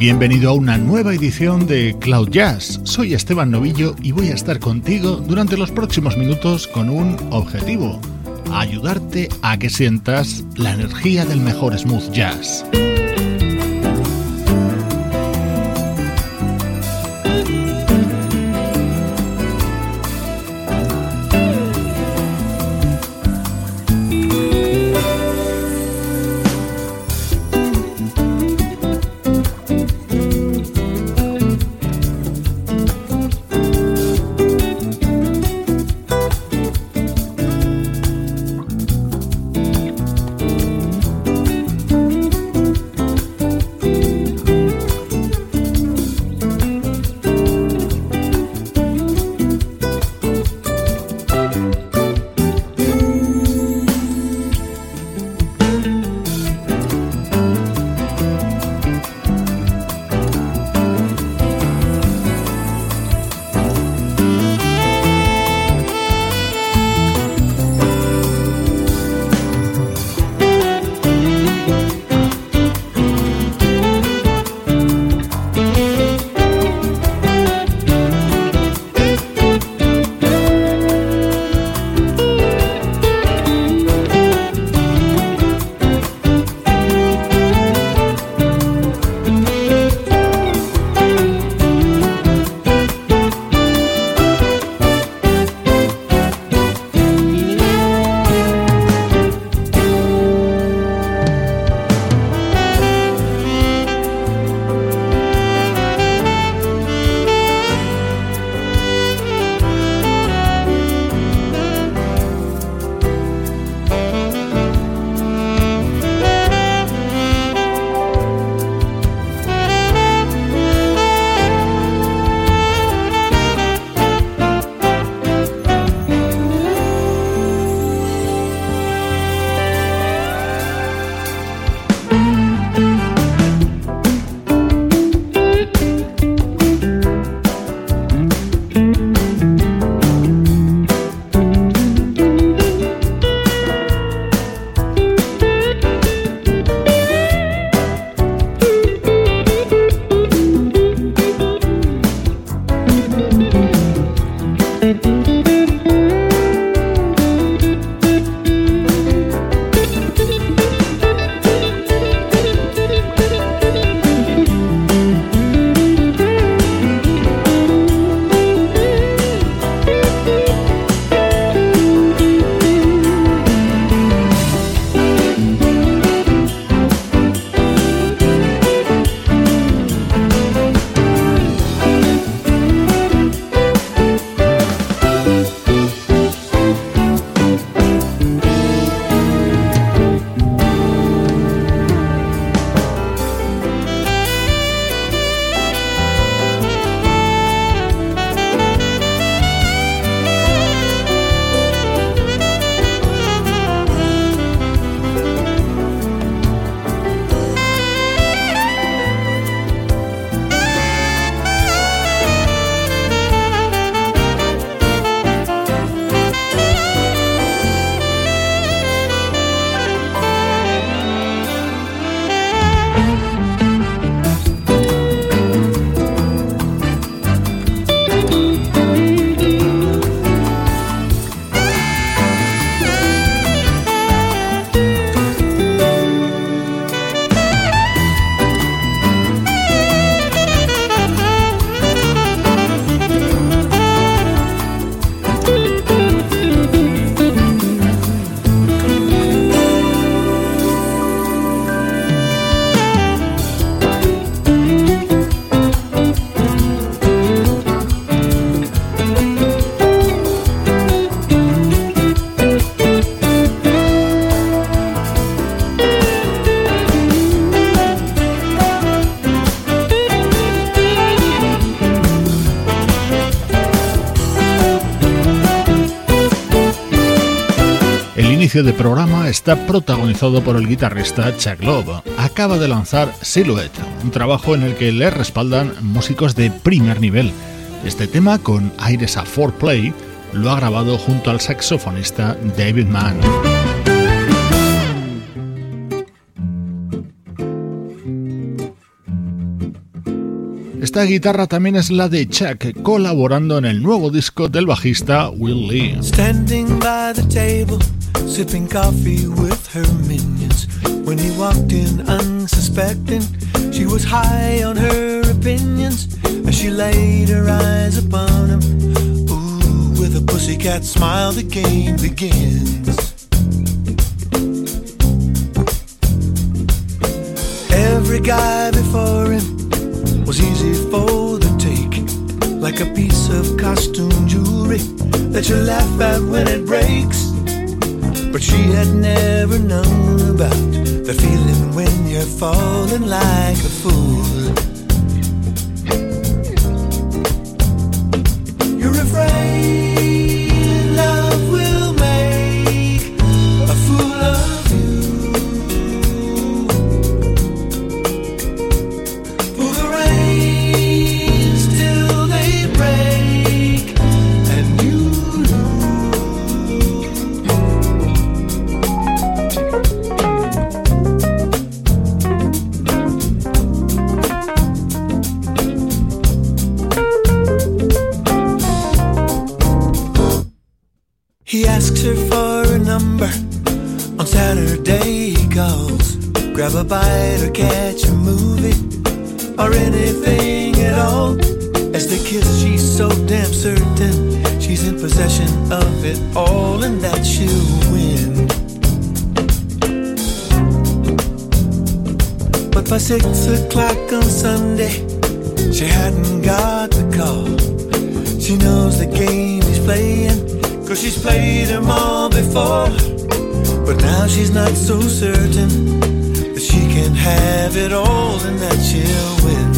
Bienvenido a una nueva edición de Cloud Jazz. Soy Esteban Novillo y voy a estar contigo durante los próximos minutos con un objetivo, ayudarte a que sientas la energía del mejor smooth jazz. Inicio de programa está protagonizado por el guitarrista Chuck Love. Acaba de lanzar Silhouette, un trabajo en el que le respaldan músicos de primer nivel. Este tema, con aires a 4Play, lo ha grabado junto al saxofonista David Mann. Esta guitarra también es la de Chuck, colaborando en el nuevo disco del bajista Will Lee. Standing by the table, sipping coffee with her minions. When he walked in unsuspecting, she was high on her opinions as she laid her eyes upon him. Ooh, with a pussycat smile, the game begins. Every guy before him was easy for the take, like a piece of costume jewelry that you laugh at when it breaks. But she had never known about the feeling when you're falling like a fool. You're afraid. Grab a bite or catch a movie or anything at all. As they kiss, she's so damn certain she's in possession of it all and that she'll win. But by six o'clock on Sunday, she hadn't got the call. She knows the game he's playing, cause she's played them all before. But now she's not so certain that she can have it all and that she'll win.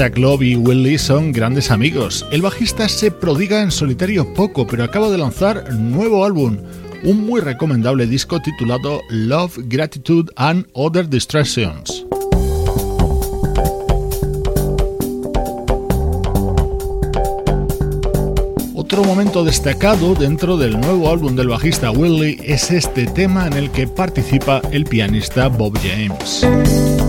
Chuck Love y Will Lee son grandes amigos. El bajista se prodiga en solitario poco, pero acaba de lanzar nuevo álbum, un muy recomendable disco titulado Love, Gratitude and Other Distractions. Otro momento destacado dentro del nuevo álbum del bajista Willie es este tema en el que participa el pianista Bob James.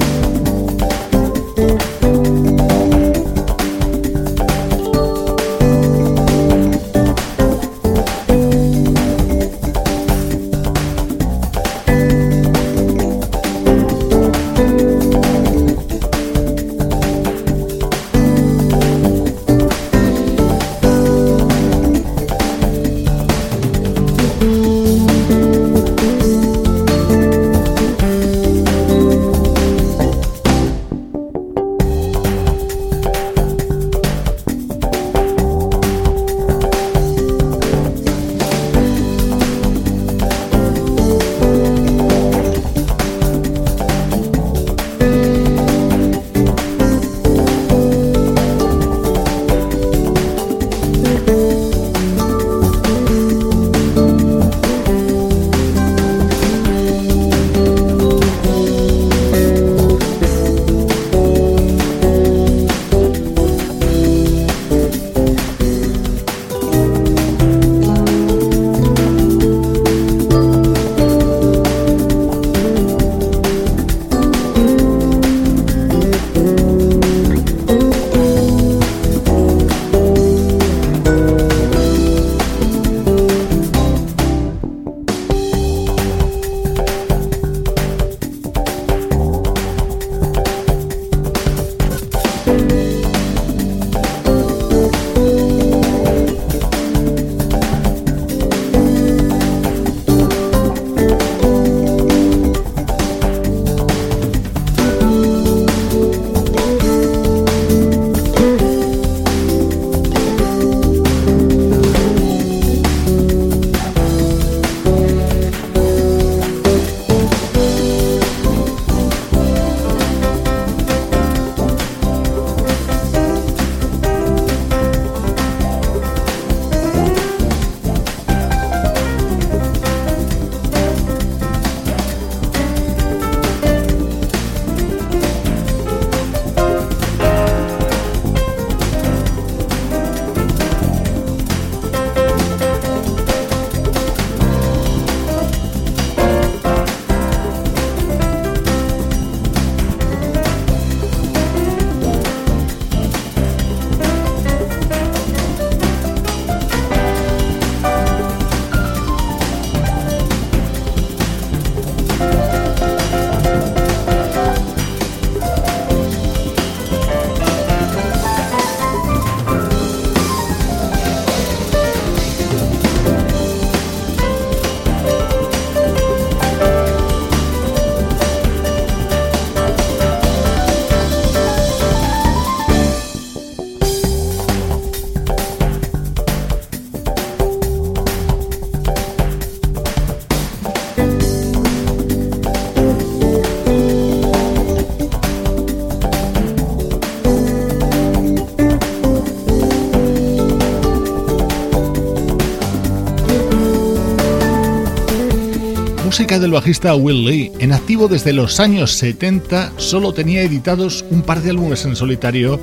Música del bajista Will Lee, en activo desde los años 70, solo tenía editados un par de álbumes en solitario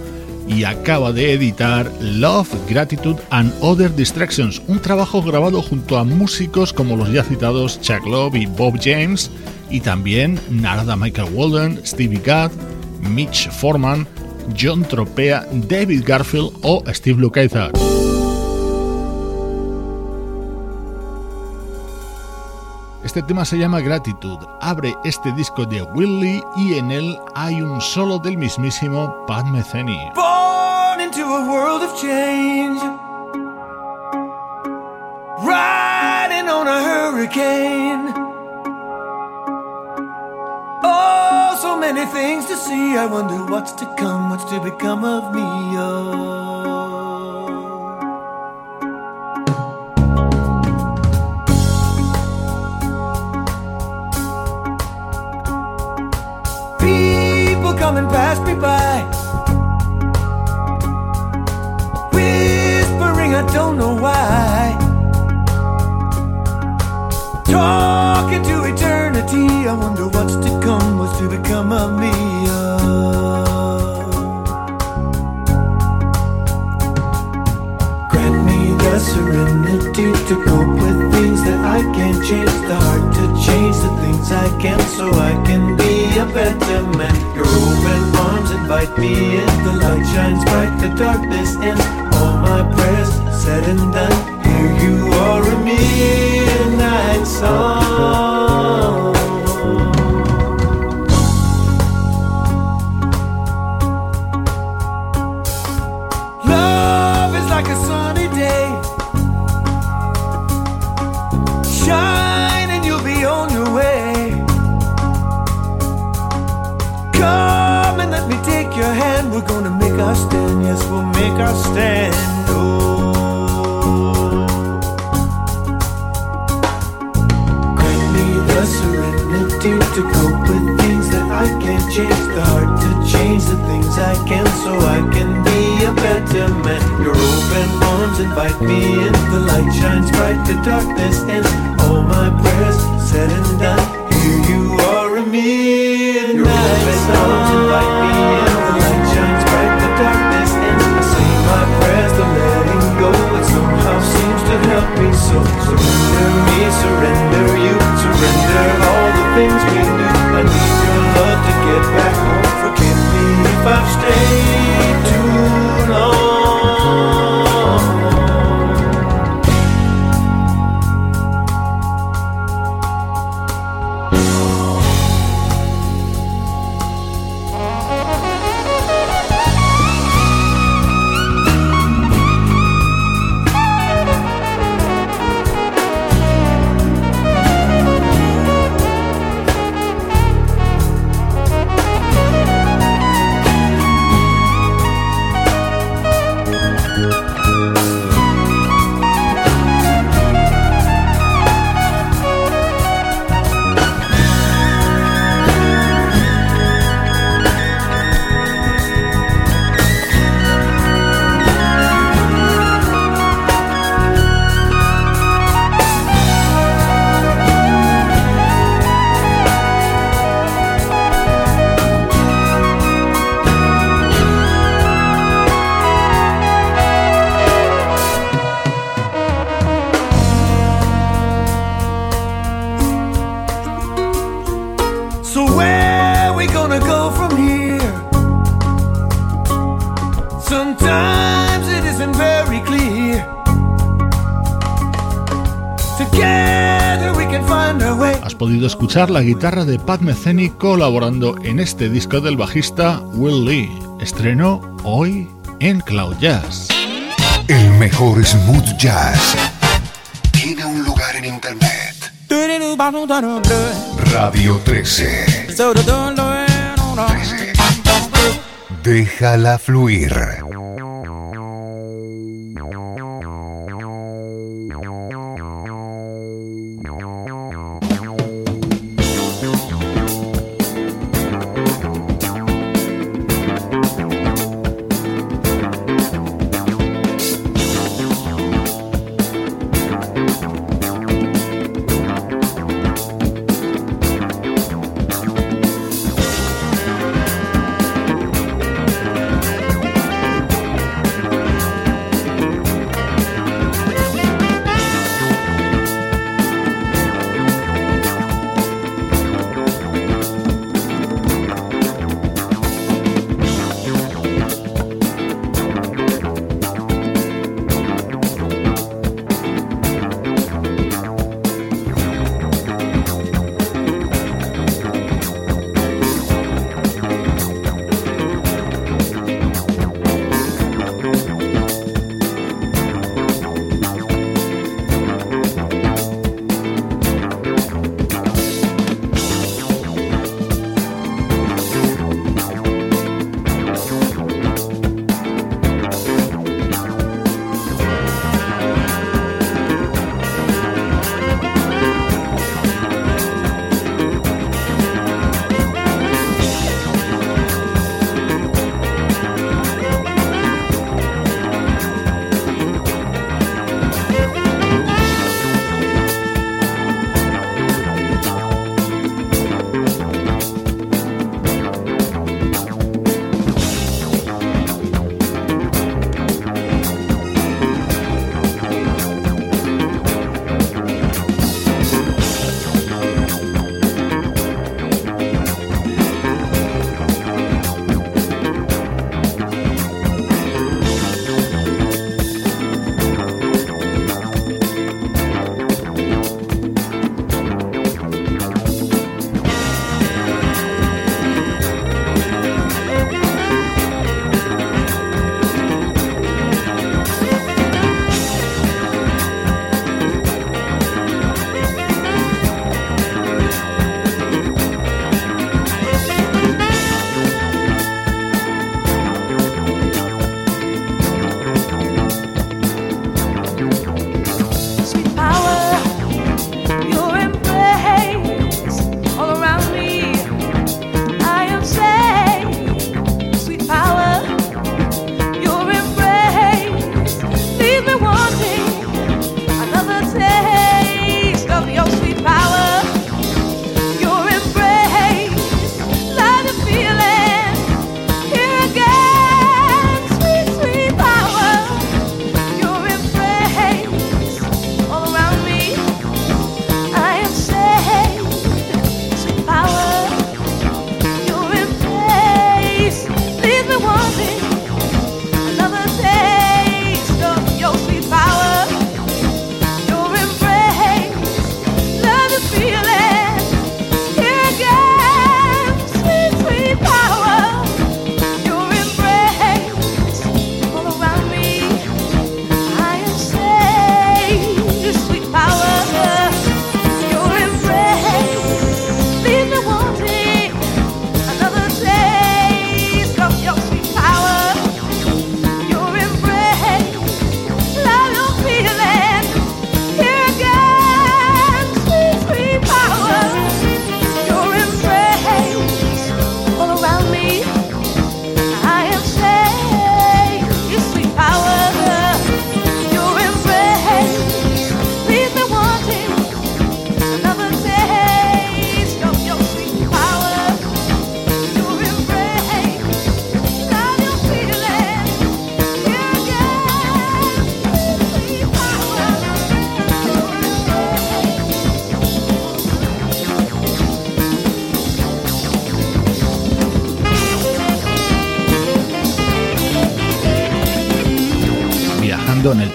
y acaba de editar Love, Gratitude and Other Distractions, un trabajo grabado junto a músicos como los ya citados Chuck Love y Bob James, y también Narada Michael Walden, Stevie Gadd, Mitch Foreman, John Tropea, David Garfield o Steve Lukather. Este tema se llama Gratitud, abre este disco de Willy y en él hay un solo del mismísimo Pat Metheny. Born into a world of change, riding on a hurricane. Oh, so many things to see. I wonder what's to come, what's to become of me. Oh. come and pass me by. Whispering, I don't know why. Talking to eternity, I wonder what's to come, what's to become of me. Grant me the serenity to cope with things that I can't change, the heart to change the things I can so I can be a better man. Your open arms invite me in, the light shines bright, the darkness ends. All my prayers said and done, here you are a midnight song. Gonna stand. Yes, we'll make our stand. Oh. Grant me the serenity to cope with things that I can't change. The heart to change the things I can, so I can be a better man. Your open arms invite me in. The light shines bright, the darkness ends. All my prayers said and done. Here you so. Surrender me, surrender you, surrender all the things we knew. I need your love to get back home. Forgive me if I've stayed too podido escuchar la guitarra de Pat Metheny colaborando en este disco del bajista Will Lee. Estrenó hoy en Cloud Jazz. El mejor smooth jazz tiene un lugar en internet. Radio 13. 13. Déjala fluir.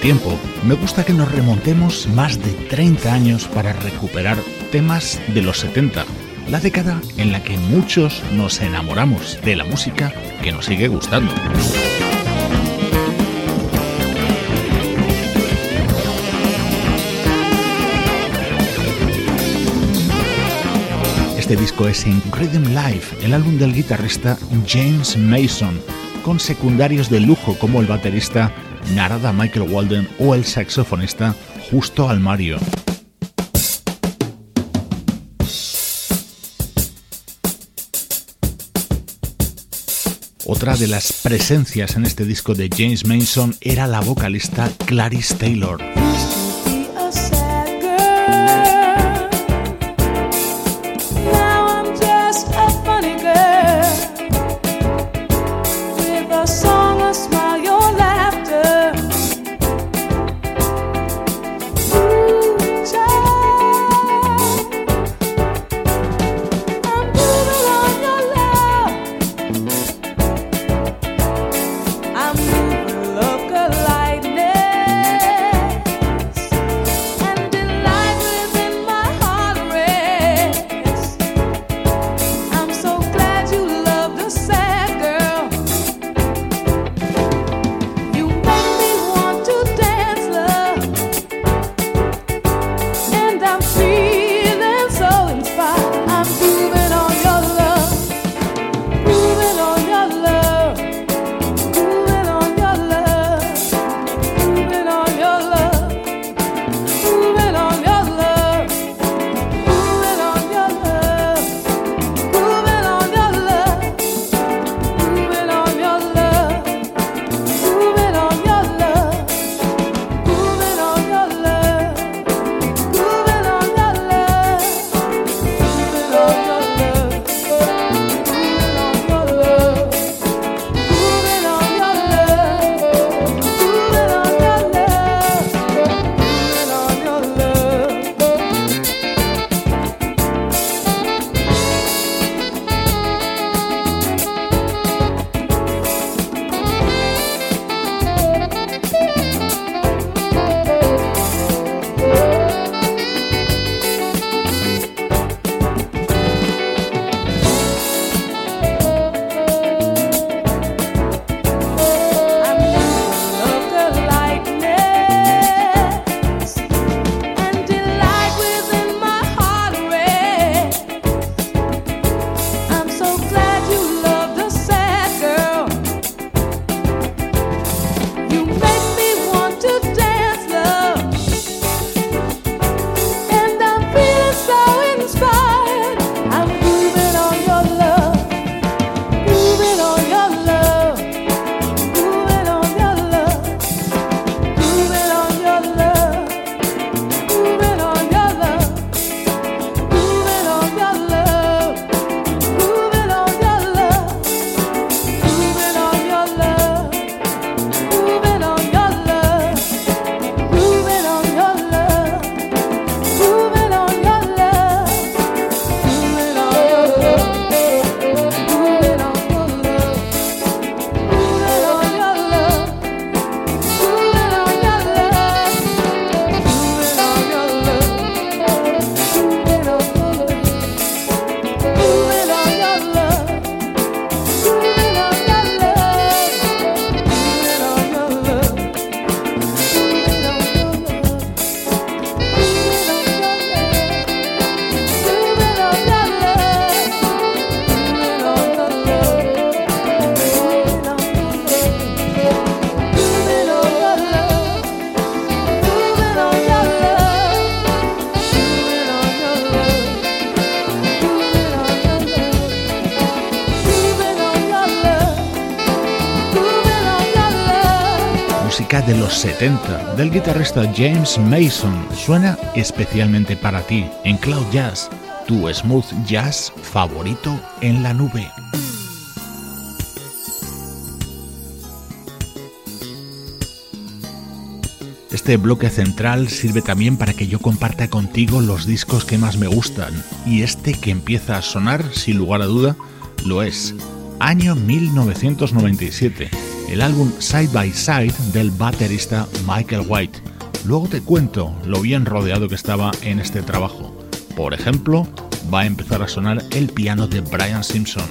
Tiempo. Me gusta que nos remontemos más de 30 años para recuperar temas de los 70, la década en la que muchos nos enamoramos de la música que nos sigue gustando. Este disco es en Rhythm Life, el álbum del guitarrista James Mason, con secundarios de lujo como el baterista Narada Michael Walden o el saxofonista Justo Almario. Otra de las presencias en este disco de James Mason era la vocalista Clarice Taylor. 70 del guitarrista James Mason suena especialmente para ti en Cloud Jazz, tu smooth jazz favorito en la nube. Este bloque central sirve también para que yo comparta contigo los discos que más me gustan, y este que empieza a sonar, sin lugar a duda, lo es. Año 1997 el álbum Side by Side del baterista Michael White. Luego te cuento lo bien rodeado que estaba en este trabajo. Por ejemplo, va a empezar a sonar el piano de Brian Simpson.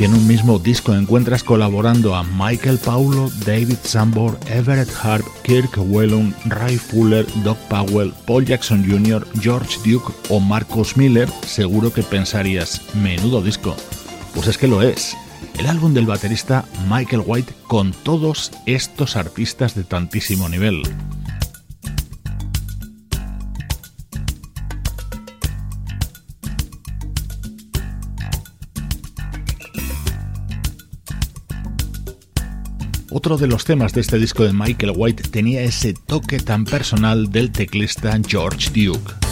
Si en un mismo disco encuentras colaborando a Michael Paulo, David Sambor, Everett Harp, Kirk Whelan, Ray Fuller, Doc Powell, Paul Jackson Jr., George Duke o Marcus Miller, seguro que pensarías, menudo disco. Pues es que lo es. El álbum del baterista Michael White con todos estos artistas de tantísimo nivel. Otro de los temas de este disco de Michael White tenía ese toque tan personal del teclista George Duke.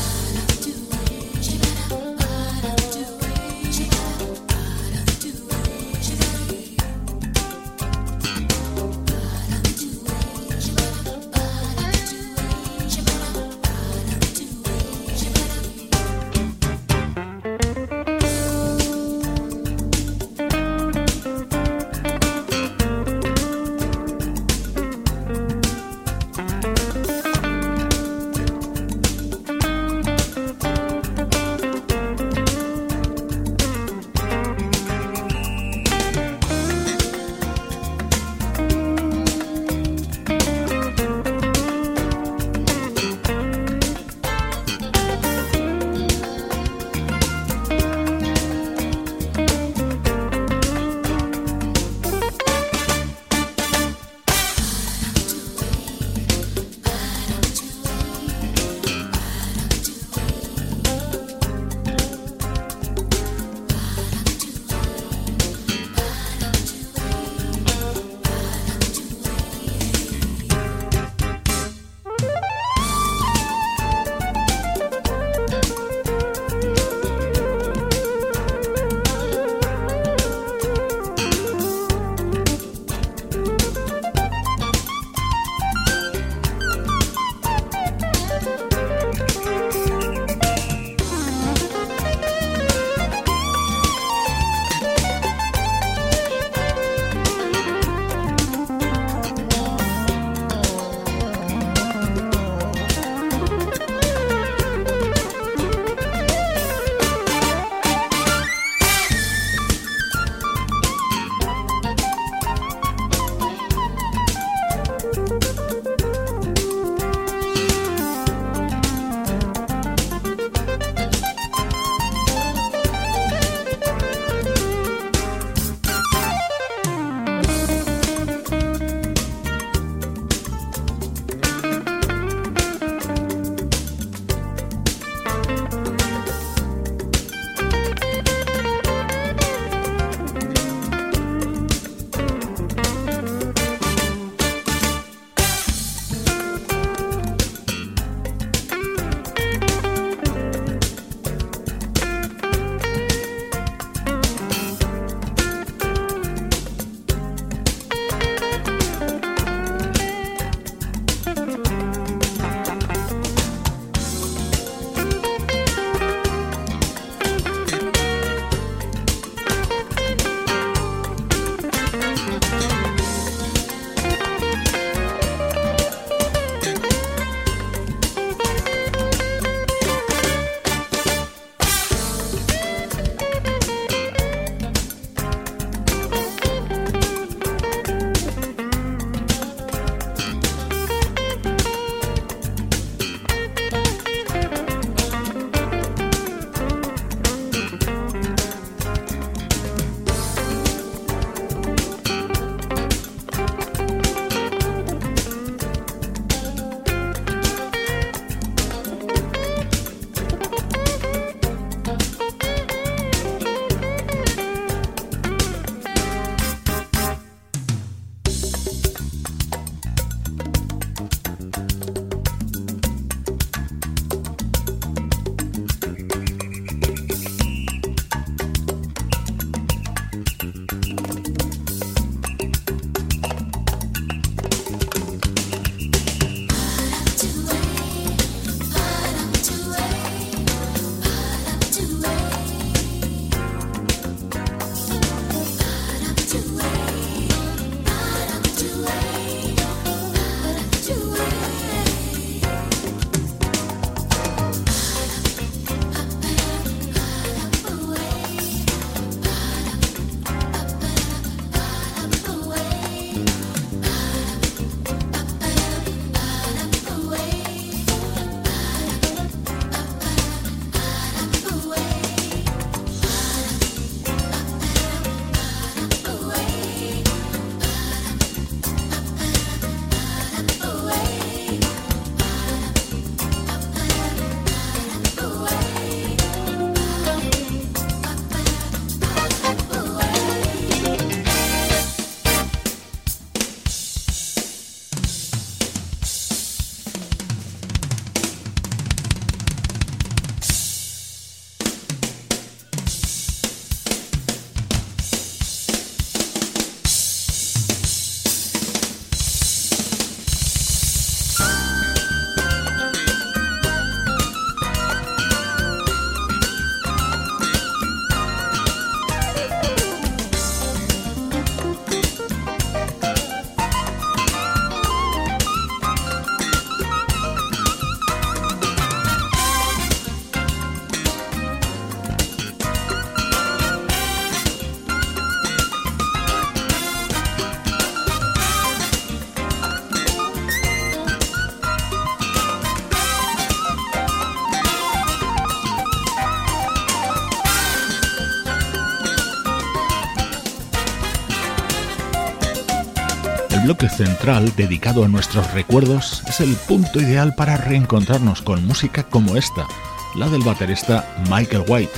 Central dedicado a nuestros recuerdos es el punto ideal para reencontrarnos con música como esta, la del baterista Michael White,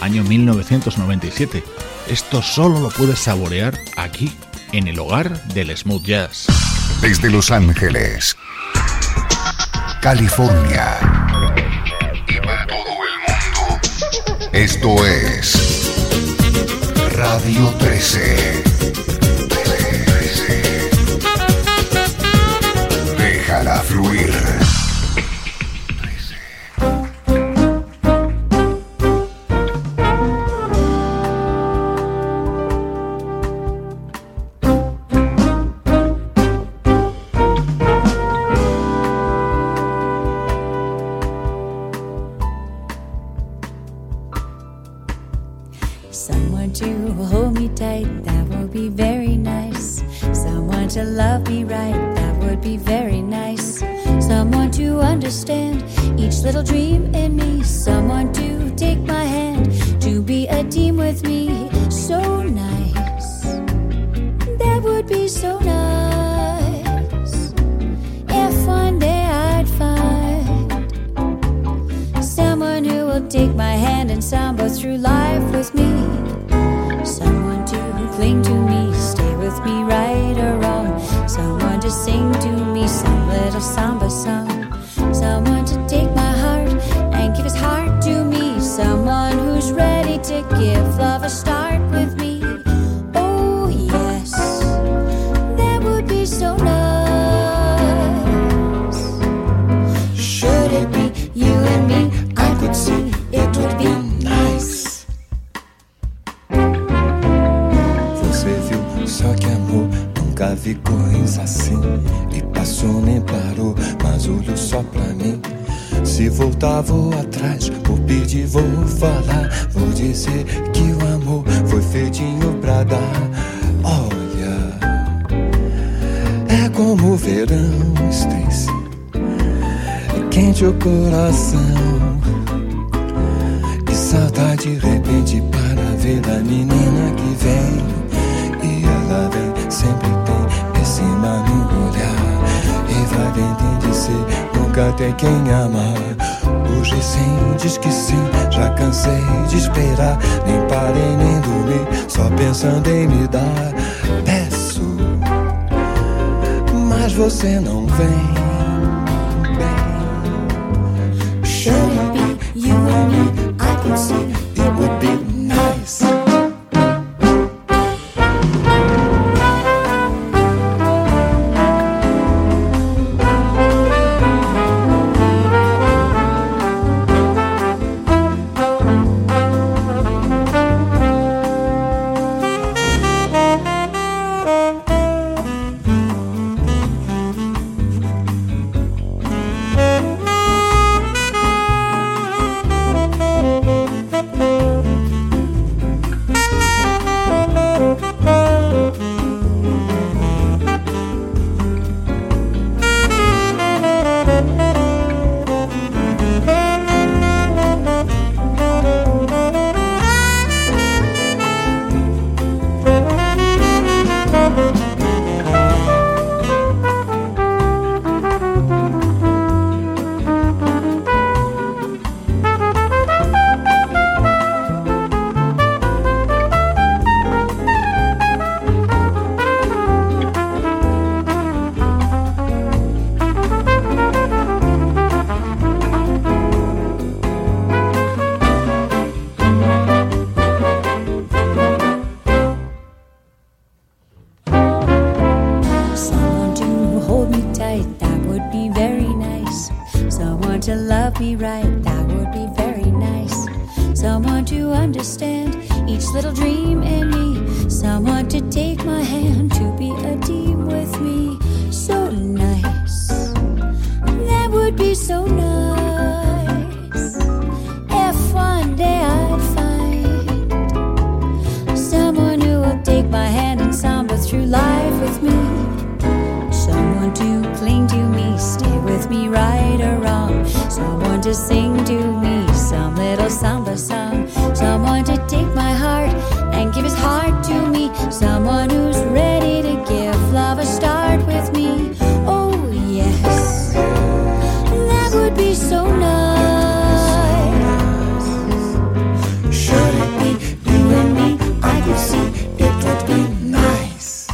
año 1997. Esto solo lo puedes saborear aquí, en el hogar del smooth jazz. Desde Los Ángeles, California y para todo el mundo, esto es Radio 13. Fluir. Esperar. Nem parei nem dormi, só pensando em me dar. Peço, mas você não vem. It be you and me? to sing to me some little samba song. Someone to take my heart and give his heart to me. Someone who's ready to give love a start with me. Oh, yes, that would be so nice. Should it be you and me? I could see it would be nice.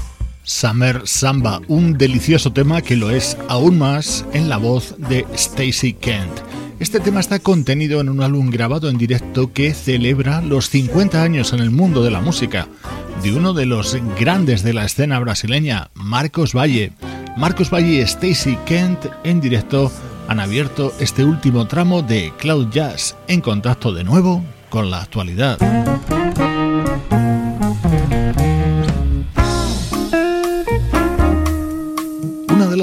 Summer Samba, un delicioso tema que lo es aún más en la voz de Stacy Kent. Este tema está contenido en un álbum grabado en directo que celebra los 50 años en el mundo de la música de uno de los grandes de la escena brasileña, Marcos Valle. Marcos Valle y Stacy Kent en directo han abierto este último tramo de Cloud Jazz en contacto de nuevo con la actualidad.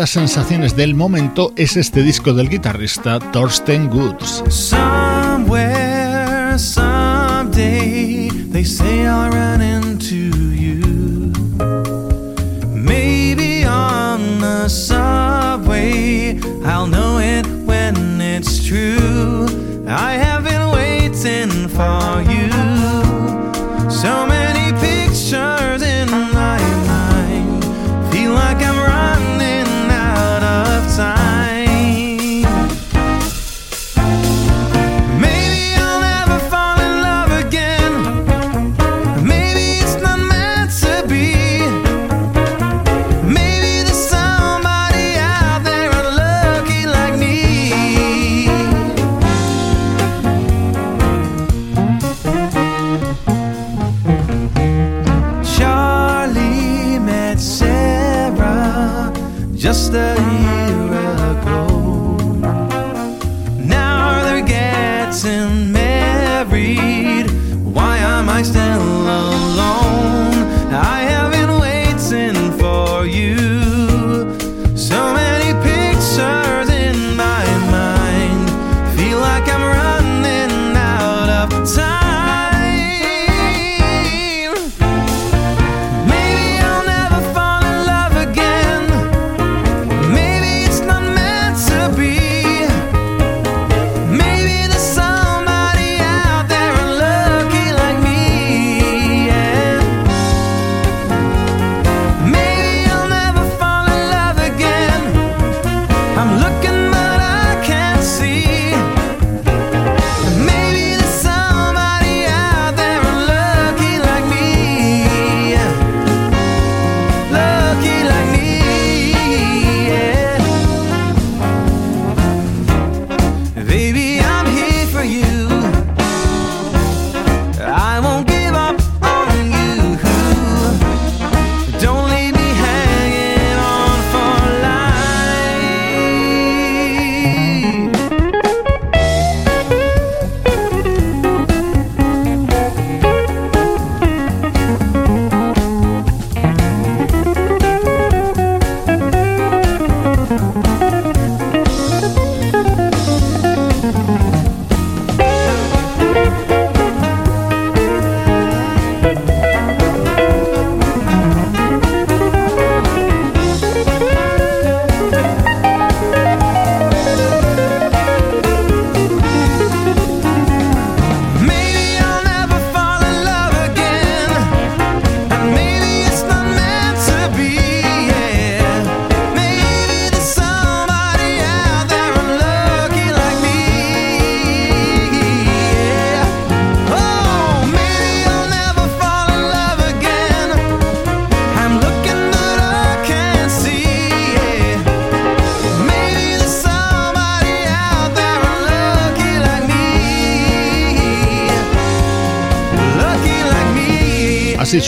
Las sensaciones del momento es este disco del guitarrista Thorsten Goods. Somewhere, someday, they say I'll run into you. Maybe on the subway, I'll know it when it's true. I have waiting for you.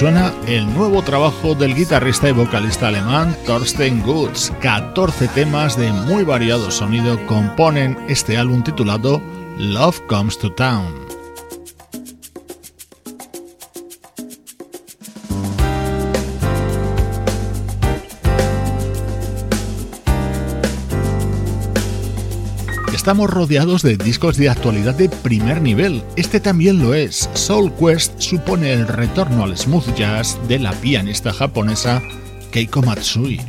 Suena el nuevo trabajo del guitarrista y vocalista alemán Thorsten Goods. 14 temas de muy variado sonido componen este álbum titulado Love Comes to Town. Estamos rodeados de discos de actualidad de primer nivel. Este también lo es. Soul Quest supone el retorno al smooth jazz de la pianista japonesa Keiko Matsui.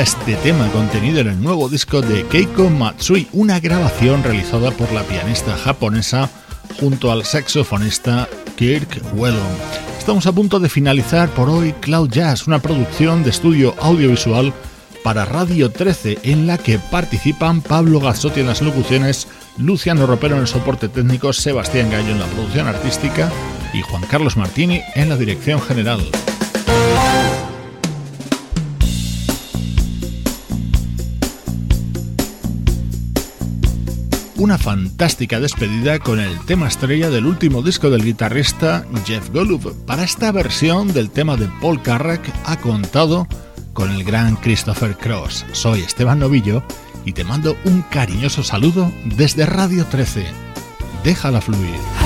Este tema contenido en el nuevo disco de Keiko Matsui, una grabación realizada por la pianista japonesa junto al saxofonista Kirk Whelan. Estamos a punto de finalizar por hoy Cloud Jazz, una producción de estudio audiovisual para Radio 13 en la que participan Pablo Gazzotti en las locuciones, Luciano Ropero en el soporte técnico, Sebastián Gallo en la producción artística y Juan Carlos Martini en la dirección general. Una fantástica despedida con el tema estrella del último disco del guitarrista Jeff Golub. Para esta versión del tema de Paul Carrack ha contado con el gran Christopher Cross. Soy Esteban Novillo y te mando un cariñoso saludo desde Radio 13. Déjala fluir.